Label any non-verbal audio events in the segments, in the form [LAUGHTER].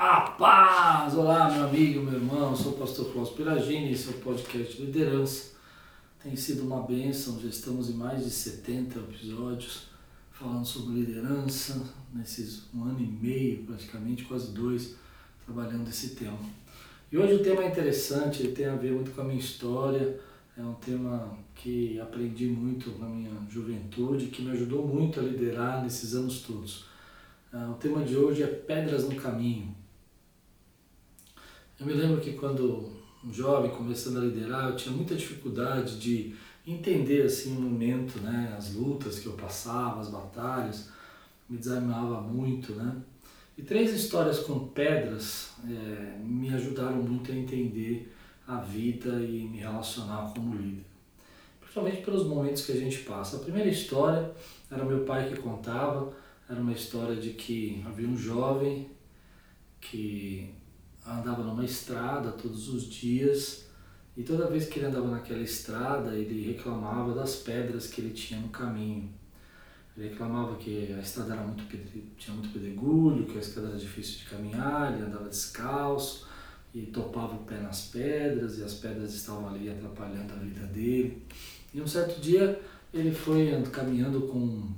A paz! Olá, meu amigo, meu irmão, sou o pastor Cláudio Piragini, esse é o podcast de Liderança. Tem sido uma bênção, já estamos em mais de 70 episódios falando sobre liderança, nesses um ano e meio, praticamente, quase dois, trabalhando esse tema. E hoje o tema é interessante, ele tem a ver muito com a minha história, é um tema que aprendi muito na minha juventude, que me ajudou muito a liderar nesses anos todos. Ah, o tema de hoje é Pedras no Caminho. Eu me lembro que quando um jovem começando a liderar, eu tinha muita dificuldade de entender assim o momento, né, as lutas que eu passava, as batalhas, me desanimava muito, né? E três histórias com pedras é, me ajudaram muito a entender a vida e me relacionar como líder. Principalmente pelos momentos que a gente passa. A primeira história era meu pai que contava, era uma história de que havia um jovem que andava numa estrada todos os dias e toda vez que ele andava naquela estrada ele reclamava das pedras que ele tinha no caminho. Ele reclamava que a estrada era muito tinha muito pedregulho, que a estrada era difícil de caminhar, ele andava descalço e topava o pé nas pedras e as pedras estavam ali atrapalhando a vida dele. E um certo dia ele foi caminhando com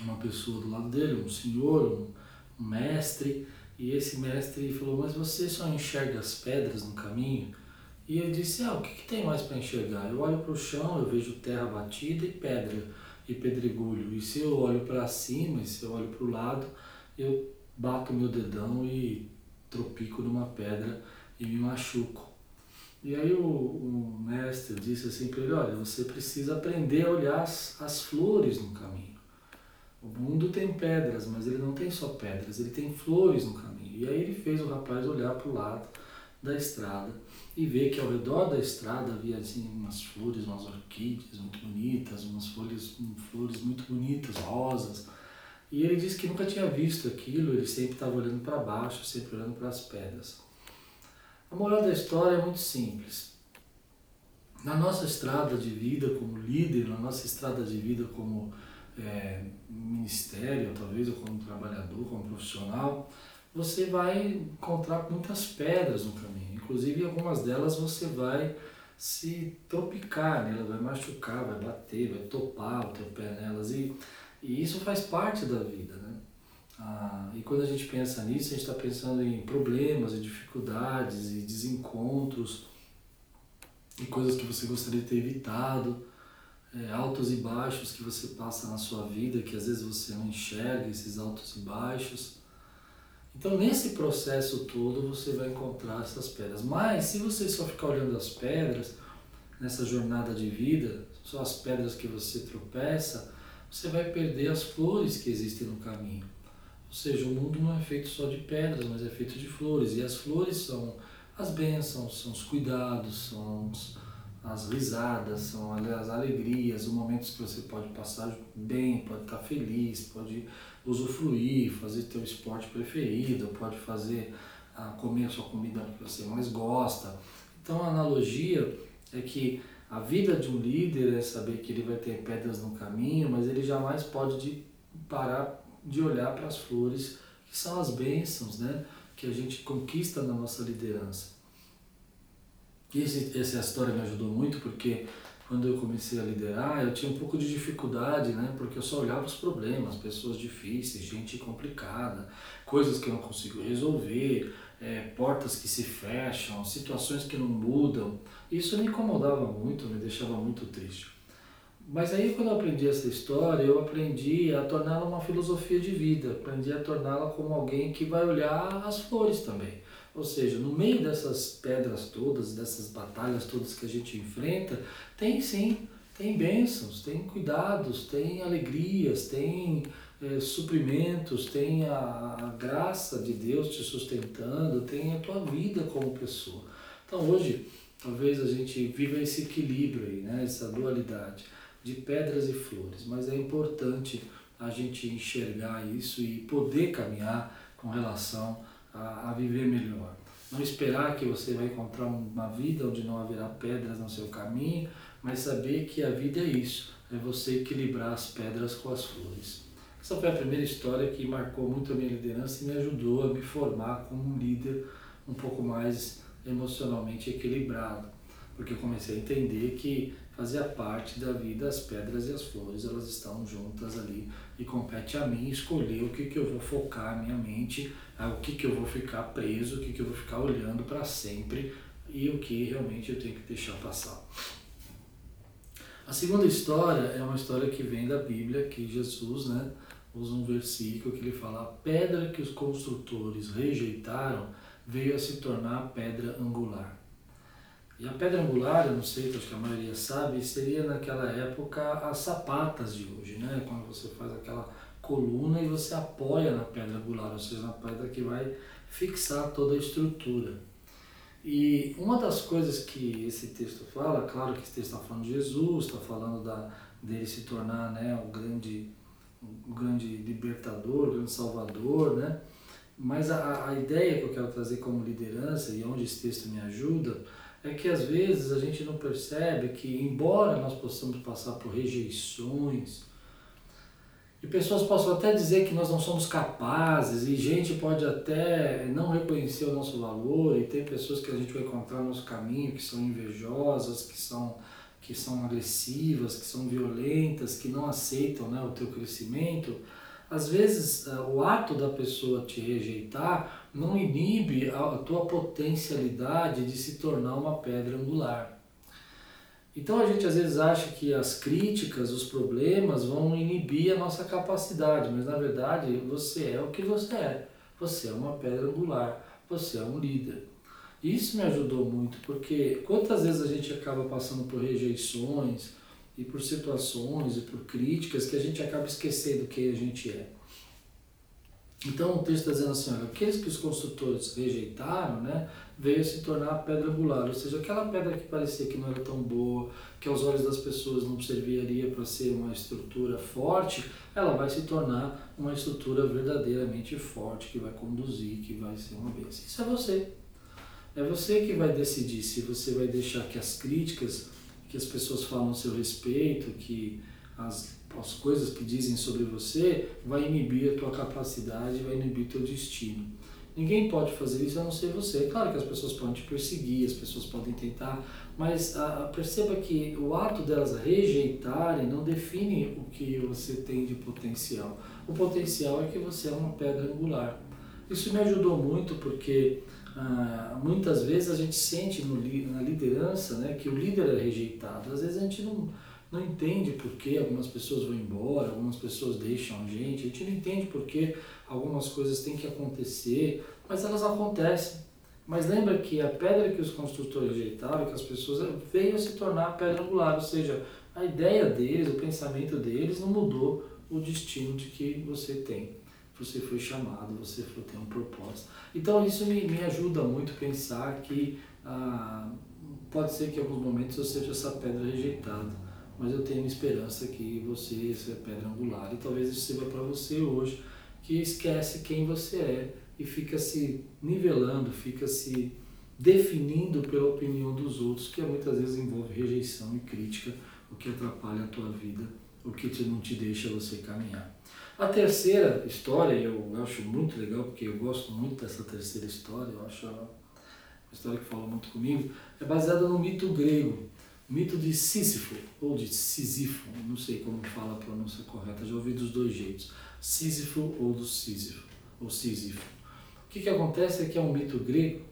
uma pessoa do lado dele, um senhor, um, mestre, e esse mestre falou: Mas você só enxerga as pedras no caminho? E ele disse: Ah, o que, que tem mais para enxergar? Eu olho para o chão, eu vejo terra batida e pedra e pedregulho. E se eu olho para cima, e se eu olho para o lado, eu bato meu dedão e tropico numa pedra e me machuco. E aí o, o mestre disse assim para ele: Olha, você precisa aprender a olhar as, as flores no caminho. O mundo tem pedras, mas ele não tem só pedras, ele tem flores no caminho. E aí ele fez o rapaz olhar para o lado da estrada e ver que ao redor da estrada havia assim umas flores, umas orquídeas muito bonitas, umas flores, flores muito bonitas, rosas. E ele disse que nunca tinha visto aquilo, ele sempre estava olhando para baixo, sempre olhando para as pedras. A moral da história é muito simples. Na nossa estrada de vida como líder, na nossa estrada de vida como é, ministério, talvez, ou como trabalhador, como profissional, você vai encontrar muitas pedras no caminho. Inclusive, algumas delas você vai se tropicar nela, vai machucar, vai bater, vai topar o teu pé nelas. E, e isso faz parte da vida, né? Ah, e quando a gente pensa nisso, a gente está pensando em problemas e dificuldades e desencontros e coisas que você gostaria de ter evitado é, altos e baixos que você passa na sua vida, que às vezes você não enxerga esses altos e baixos. Então, nesse processo todo, você vai encontrar essas pedras. Mas, se você só ficar olhando as pedras, nessa jornada de vida, só as pedras que você tropeça, você vai perder as flores que existem no caminho. Ou seja, o mundo não é feito só de pedras, mas é feito de flores. E as flores são as bênçãos, são os cuidados, são os, as risadas, são as alegrias, os momentos que você pode passar bem, pode estar feliz, pode usufruir, fazer teu esporte preferido, pode fazer ah, comer a sua comida que você mais gosta. Então a analogia é que a vida de um líder é saber que ele vai ter pedras no caminho, mas ele jamais pode de parar de olhar para as flores que são as bênçãos, né, que a gente conquista na nossa liderança. E esse, essa história me ajudou muito porque quando eu comecei a liderar, eu tinha um pouco de dificuldade, né? Porque eu só olhava os problemas, pessoas difíceis, gente complicada, coisas que eu não consigo resolver, é, portas que se fecham, situações que não mudam. Isso me incomodava muito, me deixava muito triste. Mas aí quando eu aprendi essa história, eu aprendi a torná-la uma filosofia de vida, aprendi a torná-la como alguém que vai olhar as flores também. Ou seja, no meio dessas pedras todas, dessas batalhas todas que a gente enfrenta, tem sim, tem bênçãos, tem cuidados, tem alegrias, tem é, suprimentos, tem a, a, graça de Deus te sustentando, tem a tua vida como pessoa. Então hoje, talvez a gente viva esse equilíbrio aí, né? essa dualidade de pedras e flores, mas é importante a gente enxergar isso e poder caminhar com relação a, a viver melhor. Não esperar que você vai encontrar uma vida onde não haverá pedras no seu caminho, mas saber que a vida é isso, é você equilibrar as pedras com as flores. Essa foi a primeira história que marcou muito a minha liderança e me ajudou a me formar como um líder um pouco mais emocionalmente equilibrado, porque eu comecei a entender que fazia parte da vida as pedras e as flores, elas estão juntas ali e compete a mim escolher o que, que eu vou focar a minha mente, o que, que eu vou ficar preso, o que, que eu vou ficar olhando para sempre e o que realmente eu tenho que deixar passar. A segunda história é uma história que vem da Bíblia, que Jesus né, usa um versículo que ele fala: A pedra que os construtores rejeitaram veio a se tornar pedra angular. E a pedra angular, eu não sei, acho que a maioria sabe, seria naquela época as sapatas de hoje, né? Quando você faz aquela coluna e você apoia na pedra angular, ou seja, na pedra que vai fixar toda a estrutura. E uma das coisas que esse texto fala, claro que esse texto está falando de Jesus, está falando da, dele se tornar né, o, grande, o grande libertador, o grande salvador, né? mas a, a ideia que eu quero trazer como liderança e onde esse texto me ajuda é que às vezes a gente não percebe que, embora nós possamos passar por rejeições, e pessoas possam até dizer que nós não somos capazes, e gente pode até não reconhecer o nosso valor, e tem pessoas que a gente vai encontrar no nosso caminho que são invejosas, que são, que são agressivas, que são violentas, que não aceitam né, o teu crescimento. Às vezes, eh, o ato da pessoa te rejeitar não inibe a tua potencialidade de se tornar uma pedra angular. Então a gente às vezes acha que as críticas, os problemas vão inibir a nossa capacidade, mas na verdade você é o que você é. Você é uma pedra angular, você é um líder. Isso me ajudou muito, porque quantas vezes a gente acaba passando por rejeições e por situações e por críticas que a gente acaba esquecendo quem a gente é. Então o texto está dizendo assim, olha, aqueles que os construtores rejeitaram, né, veio se tornar a pedra angular, ou seja, aquela pedra que parecia que não era tão boa, que aos olhos das pessoas não serviria para ser uma estrutura forte, ela vai se tornar uma estrutura verdadeiramente forte, que vai conduzir, que vai ser uma bênção. Isso é você. É você que vai decidir se você vai deixar que as críticas que as pessoas falam a seu respeito, que as as coisas que dizem sobre você, vai inibir a tua capacidade, vai inibir teu destino. Ninguém pode fazer isso a não ser você. Claro que as pessoas podem te perseguir, as pessoas podem tentar, mas a, a, perceba que o ato delas rejeitarem não define o que você tem de potencial. O potencial é que você é uma pedra angular. Isso me ajudou muito porque ah, muitas vezes a gente sente no, na liderança né, que o líder é rejeitado. Às vezes a gente não não entende por que algumas pessoas vão embora, algumas pessoas deixam a gente, a gente não entende por que algumas coisas têm que acontecer, mas elas acontecem. Mas lembra que a pedra que os construtores rejeitaram, que as pessoas veio a se tornar pedra angular, ou seja, a ideia deles, o pensamento deles não mudou o destino de que você tem. Você foi chamado, você foi ter um propósito. Então isso me, me ajuda muito a pensar que ah, pode ser que em alguns momentos eu seja essa pedra rejeitada mas eu tenho esperança que você é pedra angular e talvez isso sirva para você hoje que esquece quem você é e fica se nivelando, fica se definindo pela opinião dos outros, que muitas vezes envolve rejeição e crítica, o que atrapalha a tua vida, o que não te deixa você caminhar. A terceira história, eu acho muito legal, porque eu gosto muito dessa terceira história, eu acho uma história que fala muito comigo, é baseada no mito grego. Mito de Sísifo, ou de Sísifo, não sei como fala a pronúncia correta, já ouvi dos dois jeitos, Sísifo ou do Sísifo, ou Sísifo. O que, que acontece é que é um mito grego,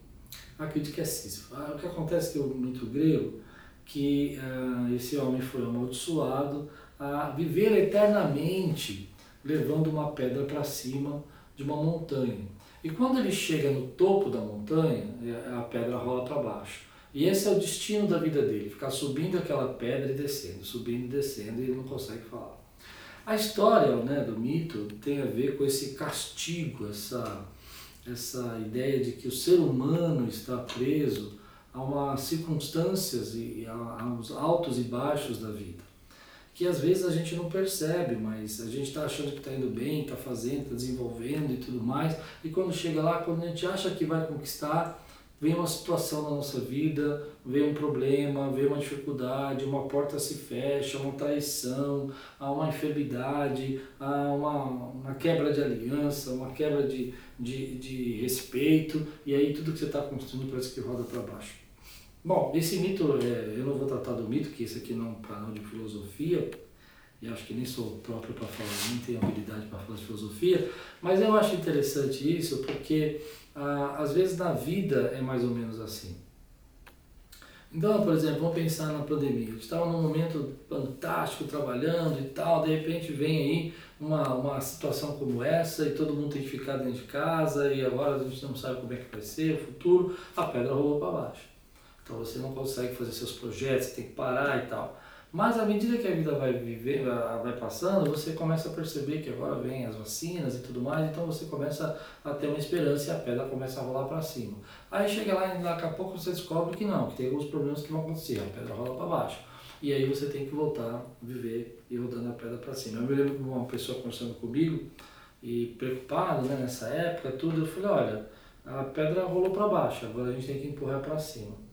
acredito que é Sísifo. Ah, o que acontece é que é um mito grego, que ah, esse homem foi amaldiçoado a viver eternamente levando uma pedra para cima de uma montanha. E quando ele chega no topo da montanha, é, a pedra rola para baixo. E esse é o destino da vida dele, ficar subindo aquela pedra e descendo, subindo e descendo, e ele não consegue falar. A história né, do mito tem a ver com esse castigo, essa, essa ideia de que o ser humano está preso a umas circunstâncias e a, uns altos e baixos da vida. Que às vezes a gente não percebe, mas a gente está achando que está indo bem, está fazendo, está desenvolvendo e tudo mais, e quando chega lá, quando a gente acha que vai conquistar, vem uma situação na nossa vida, vem um problema, vem uma dificuldade, uma porta se fecha, uma traição, há uma enfermidade, há uma, uma quebra de aliança, uma quebra de, de, de respeito, e aí tudo que você está construindo parece que roda para baixo. Bom, esse mito, é, eu não vou tratar do mito, que esse aqui não é um canal de filosofia, e acho que nem sou próprio para falar, nem tenho habilidade para falar de filosofia, mas eu acho interessante isso porque ah, às vezes na vida é mais ou menos assim. Então, por exemplo, vamos pensar na pandemia. A gente estava num momento fantástico, trabalhando e tal, de repente vem aí uma, uma situação como essa e todo mundo tem que ficar dentro de casa e agora a gente não sabe como é que vai ser o futuro, a pedra rolou para baixo. Então você não consegue fazer seus projetos, você tem que parar e tal. Mas à medida que a vida vai viver, vai passando, você começa a perceber que agora vem as vacinas e tudo mais, então você começa a ter uma esperança e a pedra começa a rolar para cima. Aí chega lá e daqui a pouco você descobre que não, que tem alguns problemas que vão acontecer, a pedra rola para baixo. E aí você tem que voltar a viver e rodando a pedra para cima. Eu me lembro de uma pessoa conversando comigo e preocupado né, nessa época, tudo, eu falei, olha, a pedra rolou para baixo, agora a gente tem que empurrar para cima.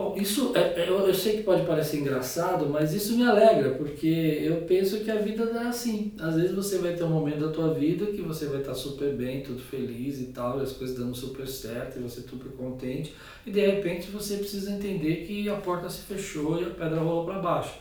Bom, isso é, é, eu, eu sei que pode parecer engraçado, mas isso me alegra, porque eu penso que a vida é assim. Às vezes você vai ter um momento da tua vida que você vai estar super bem, tudo feliz e tal, e as coisas dando super certo, e você super contente, e de repente você precisa entender que a porta se fechou e a pedra rolou para baixo.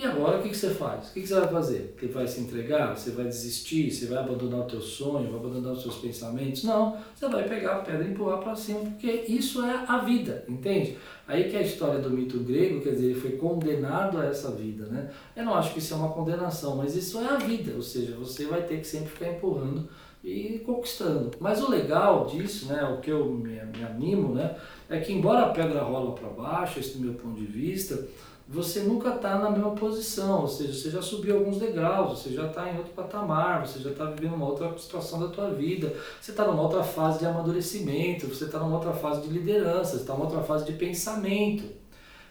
E agora o que, que você faz? O que, que você vai fazer? Você vai se entregar? Você vai desistir? Você vai abandonar o teu sonho? Vai abandonar os seus pensamentos? Não, você vai pegar a pedra e empurrar para cima, porque isso é a vida, entende? Aí que é a história do mito grego, quer dizer, ele foi condenado a essa vida, né? Eu não acho que isso é uma condenação, mas isso é a vida, ou seja, você vai ter que sempre ficar empurrando e conquistando. Mas o legal disso, né, o que eu me, me animo, né, é que embora a pedra rola para baixo, esse do meu ponto de vista, você nunca está na mesma posição, ou seja, você já subiu alguns degraus, você já está em outro patamar, você já está vivendo uma outra situação da tua vida, você está numa outra fase de amadurecimento, você está numa outra fase de liderança, você está numa outra fase de pensamento.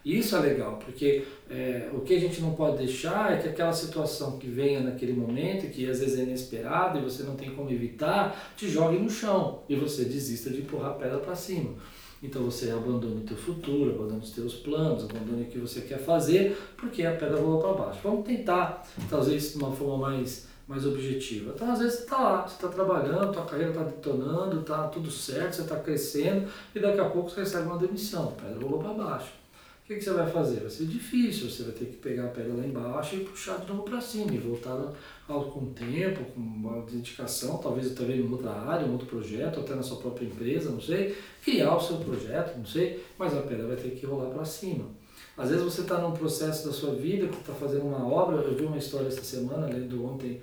Isso é legal, porque é, o que a gente não pode deixar é que aquela situação que venha naquele momento, que às vezes é inesperada e você não tem como evitar, te jogue no chão e você desista de empurrar a pedra para cima. Então você abandona o teu futuro, abandona os teus planos, abandona o que você quer fazer, porque a pedra rolou para baixo. Vamos tentar isso de uma forma mais, mais objetiva. Então às vezes você está lá, você está trabalhando, tua carreira está detonando, está tudo certo, você está crescendo, e daqui a pouco você recebe uma demissão, a pedra rolou para baixo que, que você vai fazer? Vai ser difícil, você vai ter que pegar a pedra lá embaixo e puxar de novo para cima, e voltar com tempo, com uma dedicação, talvez também em outra área, em outro projeto, até na sua própria empresa, não sei, criar o seu projeto, não sei, mas a pedra vai ter que rolar para cima. Às vezes você está num processo da sua vida que está fazendo uma obra, eu vi uma história essa semana, lendo ontem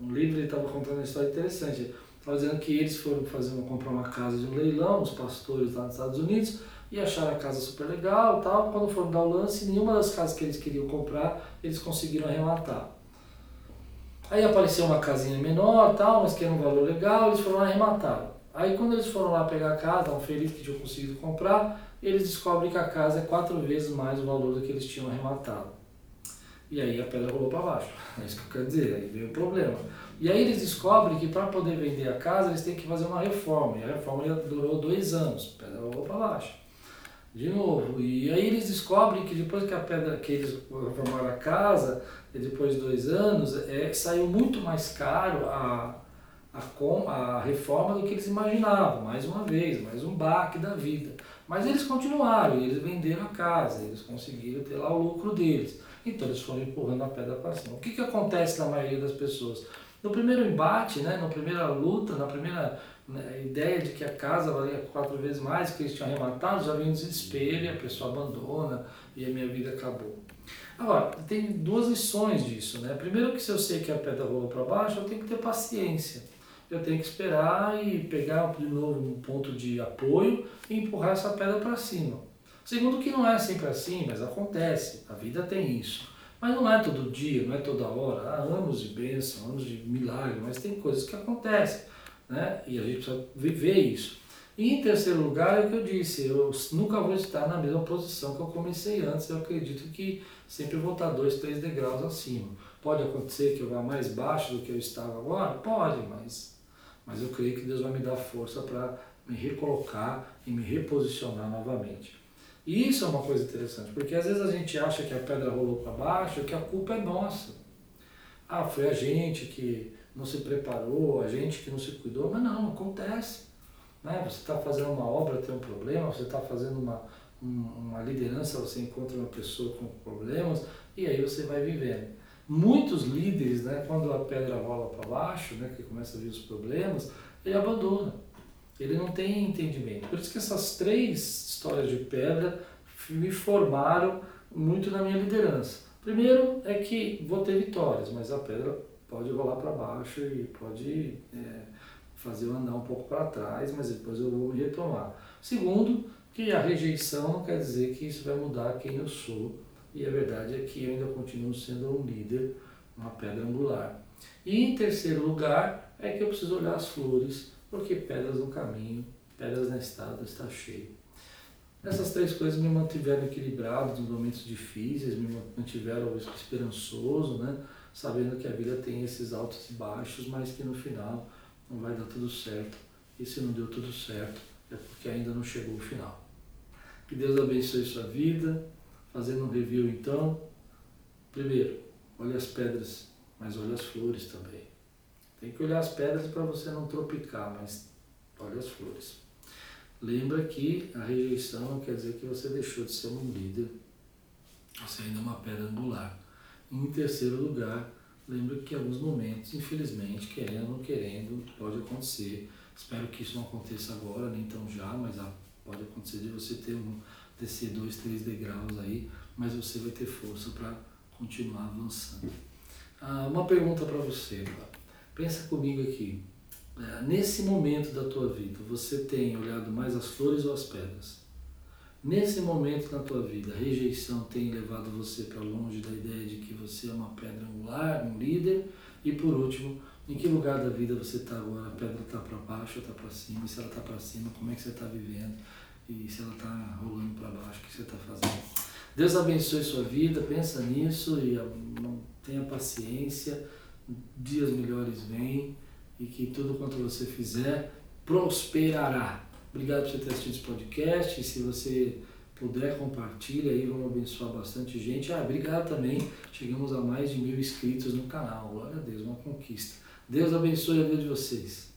um livro, ele estava contando uma história interessante, estava dizendo que eles foram fazer uma, comprar uma casa de um leilão, os pastores lá nos Estados Unidos, e acharam a casa super legal tal. Quando foram dar o lance, nenhuma das casas que eles queriam comprar, eles conseguiram arrematar. Aí apareceu uma casinha menor tal, mas que era um valor legal, eles foram lá arrematar. Aí quando eles foram lá pegar a casa, estavam felizes que tinham conseguido comprar, eles descobrem que a casa é quatro vezes mais o valor do que eles tinham arrematado. E aí a pedra rolou para baixo. [LAUGHS] É isso que eu quero dizer, aí veio o problema. E aí eles descobrem que para poder vender a casa, eles têm que fazer uma reforma. E a reforma durou dois anos, a pedra rolou para baixo de novo. E aí eles descobrem que depois que a pedra que eles formaram a casa, depois de dois anos, é, saiu muito mais caro a, a, com, a reforma do que eles imaginavam, mais uma vez, mais um baque da vida. Mas eles continuaram, eles venderam a casa, eles conseguiram ter lá o lucro deles. Então eles foram empurrando a pedra para cima. O que, que acontece na maioria das pessoas? No primeiro embate, né, na primeira luta, na primeira né, ideia de que a casa valia quatro vezes mais que eles tinham arrematado, já vem um desespero e a pessoa abandona e a minha vida acabou. Agora, tem duas lições disso. Né? Primeiro que se eu sei que a pedra rolou para baixo, eu tenho que ter paciência. Eu tenho que esperar e pegar de novo um ponto de apoio e empurrar essa pedra para cima. Segundo que não é sempre assim, mas acontece. A vida tem isso. Mas não é todo dia, não é toda hora. Há anos de bênção, anos de milagre, mas tem coisas que acontecem né? E a gente precisa viver isso. E em terceiro lugar, é o que eu disse, eu nunca vou estar na mesma posição que eu comecei antes, eu acredito que sempre vou estar dois, três degraus acima. Pode acontecer que eu vá mais baixo do que eu estava agora? Pode, mas, mas eu creio que Deus vai me dar força para me recolocar e me reposicionar novamente. E isso é uma coisa interessante, porque às vezes a gente acha que a pedra rolou para baixo, que a culpa é nossa. Ah, foi a gente que não se preparou, a gente que não se cuidou, mas não, acontece. Né? Você está fazendo uma obra, tem um problema, você está fazendo uma, uma liderança, você encontra uma pessoa com problemas e aí você vai vivendo. Muitos líderes, né, quando a pedra rola para baixo, né, que começa a vir os problemas, ele abandona. Ele não tem entendimento. Por isso que essas três histórias de pedra me formaram muito na minha liderança. Primeiro é que vou ter vitórias, mas a pedra pode rolar para baixo e pode é, fazer eu andar um pouco para trás, mas depois eu vou me retomar. Segundo, que a rejeição não quer dizer que isso vai mudar quem eu sou, e a verdade é que eu ainda continuo sendo um líder, uma pedra angular. E em terceiro lugar, é que eu preciso olhar as flores, porque pedras no caminho, pedras na estrada está cheio. Essas três coisas me mantiveram equilibrado nos momentos difíceis, me mantiveram esperançoso, né? sabendo que a vida tem esses altos e baixos, mas que no final não vai dar tudo certo. E se não deu tudo certo, é porque ainda não chegou o final. Que Deus abençoe sua vida. Fazendo um review então. Primeiro, olhe as pedras, mas olhe as flores também. Tem que olhar as pedras para você não tropicar, mas olhe as flores. Lembra que a rejeição quer dizer que você deixou de ser um líder. Você ainda é uma pedra angular. Em terceiro lugar, lembra que em alguns momentos, infelizmente, querendo ou não querendo, pode acontecer. Espero que isso não aconteça agora, nem tão já, mas pode acontecer de você ter um, descer dois, três degraus aí, mas você vai ter força para continuar avançando. Ah, uma pergunta para você? Pensa comigo aqui. É, nesse momento da tua vida, você tem olhado mais as flores ou as pedras? Nesse momento na tua vida, a rejeição tem levado você para longe da ideia de que você é uma pedra angular, um líder? E por último, em que lugar da vida você está agora? A pedra está para baixo ou está para cima? E se ela está para cima, como é que você está vivendo? E se ela está rolando para baixo, o que você está fazendo? Deus abençoe sua vida, pensa nisso e tenha paciência, dias melhores vêm e que tudo quanto você fizer prosperará. Obrigado por ter assistido esse podcast. E se você puder, compartilha aí, vamos abençoar bastante gente. Ah, obrigado também. Chegamos a mais de mil inscritos no canal. Glória a Deus, uma conquista. Deus abençoe a vida de vocês.